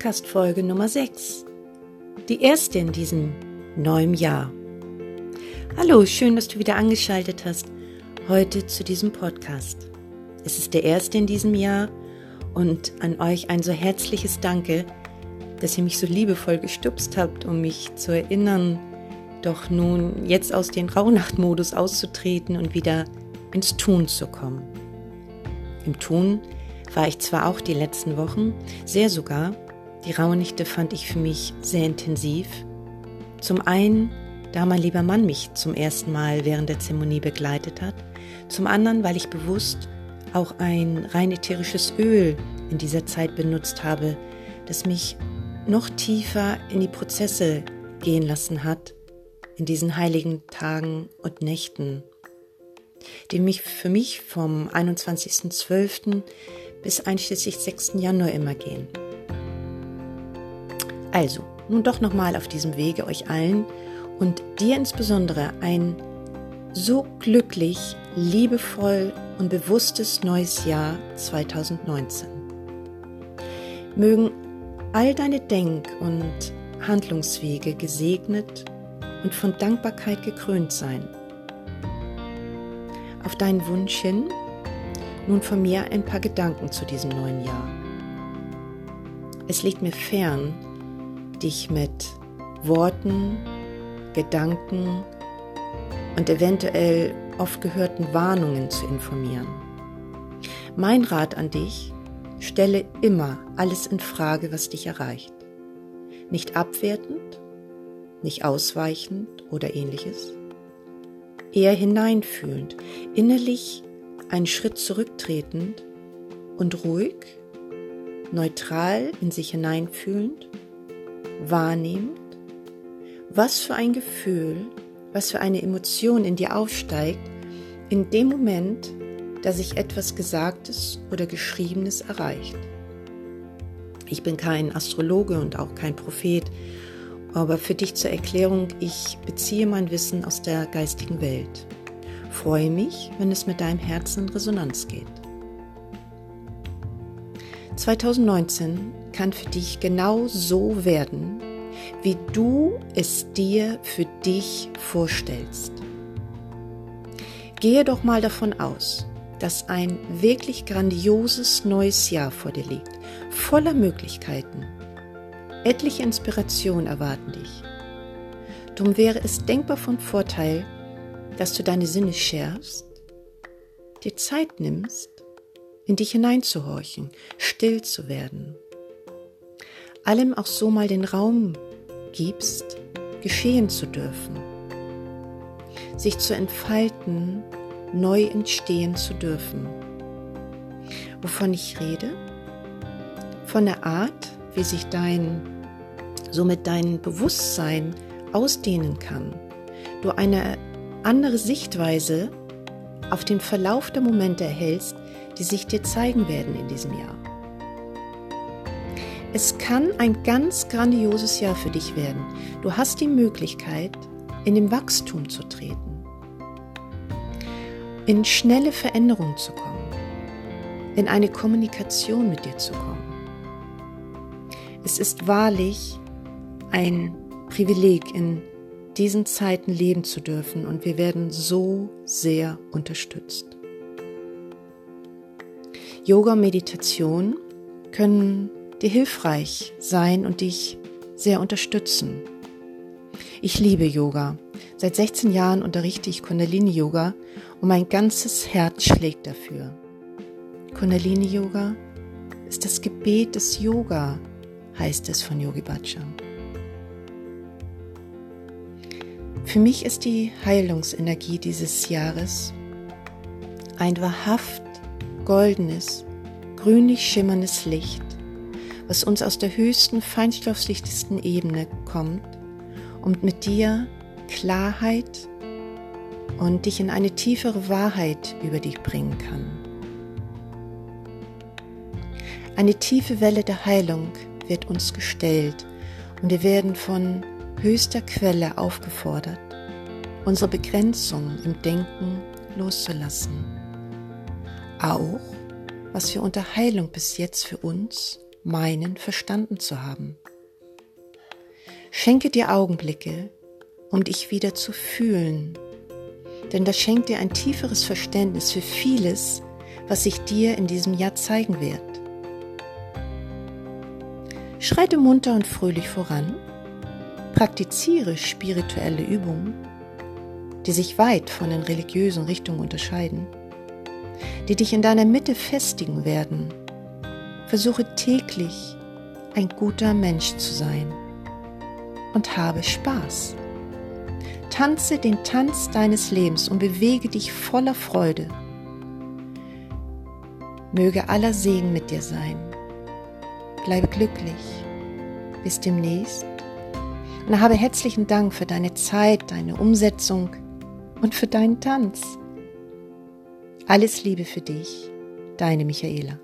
Podcast-Folge Nummer 6. Die erste in diesem neuen Jahr. Hallo, schön, dass du wieder angeschaltet hast heute zu diesem Podcast. Es ist der erste in diesem Jahr und an euch ein so herzliches Danke, dass ihr mich so liebevoll gestupst habt, um mich zu erinnern, doch nun jetzt aus dem Rauhnachtmodus auszutreten und wieder ins Tun zu kommen. Im Tun war ich zwar auch die letzten Wochen, sehr sogar, die Rauhnächte fand ich für mich sehr intensiv. Zum einen, da mein lieber Mann mich zum ersten Mal während der Zeremonie begleitet hat, zum anderen, weil ich bewusst auch ein rein ätherisches Öl in dieser Zeit benutzt habe, das mich noch tiefer in die Prozesse gehen lassen hat, in diesen heiligen Tagen und Nächten, die mich für mich vom 21.12 bis einschließlich 6. Januar immer gehen. Also, nun doch nochmal auf diesem Wege euch allen und dir insbesondere ein so glücklich, liebevoll und bewusstes neues Jahr 2019. Mögen all deine Denk- und Handlungswege gesegnet und von Dankbarkeit gekrönt sein. Auf deinen Wunsch hin nun von mir ein paar Gedanken zu diesem neuen Jahr. Es liegt mir fern, dich mit Worten, Gedanken und eventuell oft gehörten Warnungen zu informieren. Mein Rat an dich, stelle immer alles in Frage, was dich erreicht. Nicht abwertend, nicht ausweichend oder ähnliches. Eher hineinfühlend, innerlich einen Schritt zurücktretend und ruhig, neutral in sich hineinfühlend, wahrnehmend, was für ein Gefühl, was für eine Emotion in dir aufsteigt, in dem Moment, da sich etwas Gesagtes oder Geschriebenes erreicht. Ich bin kein Astrologe und auch kein Prophet, aber für dich zur Erklärung, ich beziehe mein Wissen aus der geistigen Welt. Freue mich, wenn es mit deinem Herzen in Resonanz geht. 2019 kann für dich genau so werden, wie du es dir für dich vorstellst. Gehe doch mal davon aus, dass ein wirklich grandioses neues Jahr vor dir liegt, voller Möglichkeiten. Etliche Inspirationen erwarten dich. Drum wäre es denkbar von Vorteil, dass du deine Sinne schärfst, dir Zeit nimmst, in dich hineinzuhorchen, still zu werden, allem auch so mal den Raum gibst, geschehen zu dürfen, sich zu entfalten, neu entstehen zu dürfen. Wovon ich rede? Von der Art, wie sich dein, somit dein Bewusstsein ausdehnen kann. Du eine andere Sichtweise auf den Verlauf der Momente erhältst, die sich dir zeigen werden in diesem Jahr. Es kann ein ganz grandioses Jahr für dich werden. Du hast die Möglichkeit, in den Wachstum zu treten, in schnelle Veränderungen zu kommen, in eine Kommunikation mit dir zu kommen. Es ist wahrlich ein Privileg, in diesen Zeiten leben zu dürfen und wir werden so sehr unterstützt. Yoga und Meditation können dir hilfreich sein und dich sehr unterstützen. Ich liebe Yoga. Seit 16 Jahren unterrichte ich Kundalini Yoga und mein ganzes Herz schlägt dafür. Kundalini Yoga ist das Gebet des Yoga, heißt es von Yogi Bhajan. Für mich ist die Heilungsenergie dieses Jahres ein wahrhaft goldenes, grünlich schimmerndes Licht, was uns aus der höchsten, feinstofflichsten Ebene kommt und mit dir Klarheit und dich in eine tiefere Wahrheit über dich bringen kann. Eine tiefe Welle der Heilung wird uns gestellt und wir werden von höchster Quelle aufgefordert, unsere Begrenzung im Denken loszulassen. Auch, was wir unter Heilung bis jetzt für uns meinen verstanden zu haben. Schenke dir Augenblicke, um dich wieder zu fühlen, denn das schenkt dir ein tieferes Verständnis für vieles, was sich dir in diesem Jahr zeigen wird. Schreite munter und fröhlich voran, praktiziere spirituelle Übungen, die sich weit von den religiösen Richtungen unterscheiden, die dich in deiner Mitte festigen werden. Versuche täglich ein guter Mensch zu sein und habe Spaß. Tanze den Tanz deines Lebens und bewege dich voller Freude. Möge aller Segen mit dir sein. Bleibe glücklich. Bis demnächst. Und habe herzlichen Dank für deine Zeit, deine Umsetzung und für deinen Tanz. Alles Liebe für dich, deine Michaela.